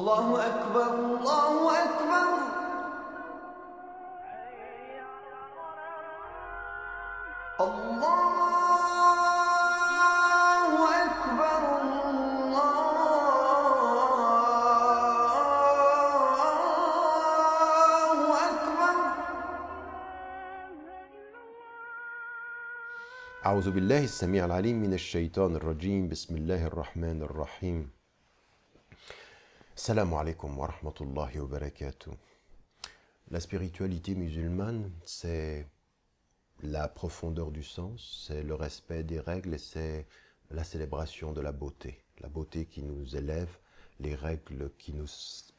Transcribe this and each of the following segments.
الله أكبر الله أكبر. الله أكبر الله أكبر. أعوذ بالله السميع العليم من الشيطان الرجيم. بسم الله الرحمن الرحيم. Salam alaikum wa rahmatullahi wa barakatuh. La spiritualité musulmane, c'est la profondeur du sens, c'est le respect des règles et c'est la célébration de la beauté. La beauté qui nous élève, les règles qui nous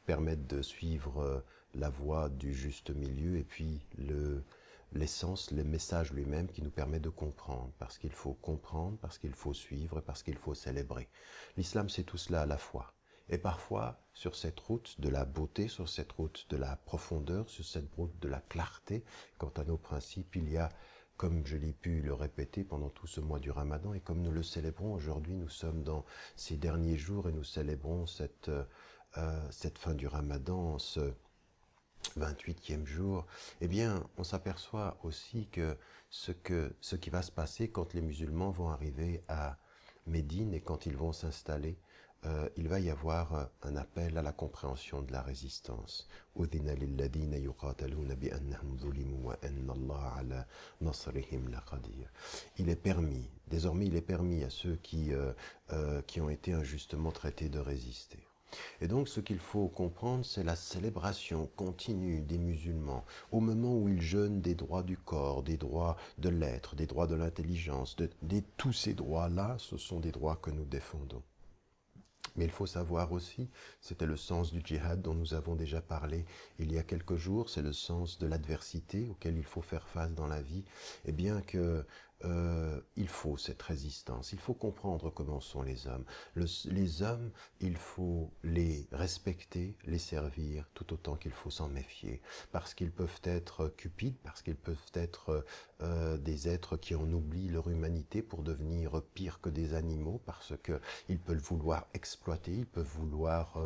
permettent de suivre euh, la voie du juste milieu et puis le, l'essence, le message lui-même qui nous permet de comprendre, parce qu'il faut comprendre, parce qu'il faut suivre, parce qu'il faut célébrer. L'islam, c'est tout cela à la fois. Et parfois, sur cette route de la beauté, sur cette route de la profondeur, sur cette route de la clarté, quant à nos principes, il y a, comme je l'ai pu le répéter pendant tout ce mois du ramadan, et comme nous le célébrons aujourd'hui, nous sommes dans ces derniers jours et nous célébrons cette, euh, cette fin du ramadan, ce 28e jour, eh bien, on s'aperçoit aussi que ce, que ce qui va se passer quand les musulmans vont arriver à Médine et quand ils vont s'installer, euh, il va y avoir euh, un appel à la compréhension de la résistance. Il est permis, désormais il est permis à ceux qui, euh, qui ont été injustement traités de résister. Et donc ce qu'il faut comprendre, c'est la célébration continue des musulmans au moment où ils jeûnent des droits du corps, des droits de l'être, des droits de l'intelligence, de, tous ces droits-là, ce sont des droits que nous défendons. Mais il faut savoir aussi, c'était le sens du djihad dont nous avons déjà parlé il y a quelques jours, c'est le sens de l'adversité auquel il faut faire face dans la vie, et bien que euh, il faut cette résistance, il faut comprendre comment sont les hommes. Le- les hommes, il faut les respecter, les servir, tout autant qu'il faut s'en méfier, parce qu'ils peuvent être cupides, parce qu'ils peuvent être euh, des êtres qui en oublient leur humanité pour devenir pire que des animaux, parce que ils peuvent vouloir exploiter, ils peuvent vouloir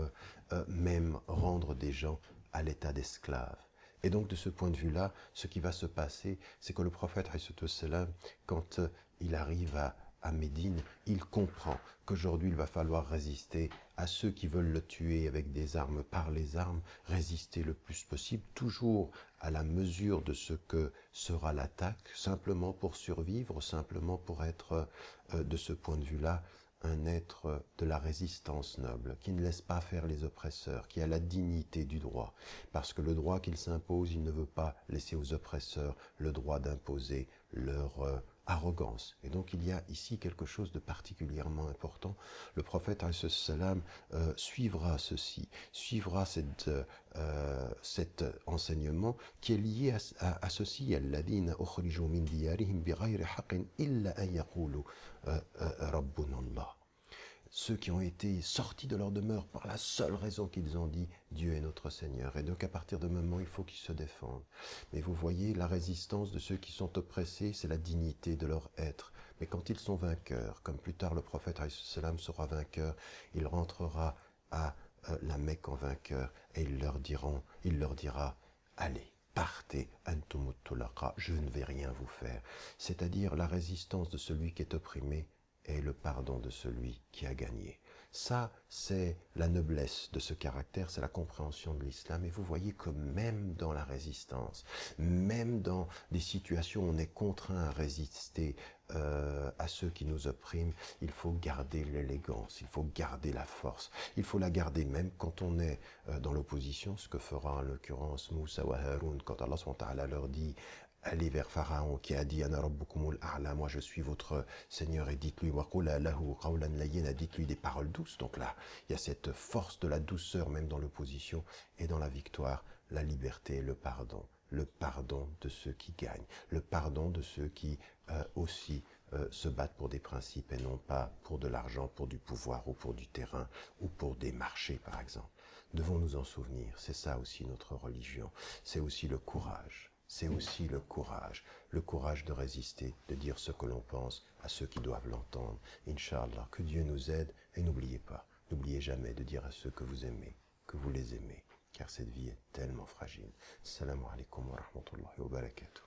euh, même rendre des gens à l'état d'esclaves. Et donc de ce point de vue-là, ce qui va se passer, c'est que le prophète, quand euh, il arrive à, Médine, il comprend qu'aujourd'hui il va falloir résister à ceux qui veulent le tuer avec des armes par les armes, résister le plus possible, toujours à la mesure de ce que sera l'attaque, simplement pour survivre, simplement pour être, euh, de ce point de vue-là, un être de la résistance noble, qui ne laisse pas faire les oppresseurs, qui a la dignité du droit, parce que le droit qu'il s'impose, il ne veut pas laisser aux oppresseurs le droit d'imposer leur euh, arrogance. Et donc il y a ici quelque chose de particulièrement important. Le prophète salam euh, suivra ceci, suivra cette, euh, euh, cet enseignement qui est lié à, à, à ceci. min diyarihim bi illa an yaqulu euh, euh, rabbuna Allah. Ceux qui ont été sortis de leur demeure par la seule raison qu'ils ont dit Dieu est notre Seigneur. Et donc à partir de moment, il faut qu'ils se défendent. Mais vous voyez, la résistance de ceux qui sont oppressés, c'est la dignité de leur être. Mais quand ils sont vainqueurs, comme plus tard le prophète sera vainqueur, il rentrera à euh, la Mecque en vainqueur et il leur, diront, il leur dira Allez, partez, je ne vais rien vous faire. C'est-à-dire la résistance de celui qui est opprimé et le pardon de celui qui a gagné. Ça, c'est la noblesse de ce caractère, c'est la compréhension de l'islam. Et vous voyez que même dans la résistance, même dans des situations où on est contraint à résister euh, à ceux qui nous oppriment, il faut garder l'élégance, il faut garder la force, il faut la garder même quand on est euh, dans l'opposition, ce que fera en l'occurrence Moussa ou Haroun quand Allah leur dit allez vers Pharaon qui a dit a'la, moi je suis votre Seigneur et dites-lui dites-lui des paroles douces. Donc là, il y a cette force de la douceur même dans l'opposition et dans la victoire, la liberté le pardon. Le pardon de ceux qui gagnent, le pardon de ceux qui euh, aussi euh, se battent pour des principes et non pas pour de l'argent, pour du pouvoir ou pour du terrain ou pour des marchés par exemple. Devons nous en souvenir, c'est ça aussi notre religion, c'est aussi le courage c'est aussi le courage, le courage de résister, de dire ce que l'on pense à ceux qui doivent l'entendre. Inch'Allah, que Dieu nous aide et n'oubliez pas, n'oubliez jamais de dire à ceux que vous aimez que vous les aimez, car cette vie est tellement fragile. Salam alaikum wa rahmatullahi wa barakatuh.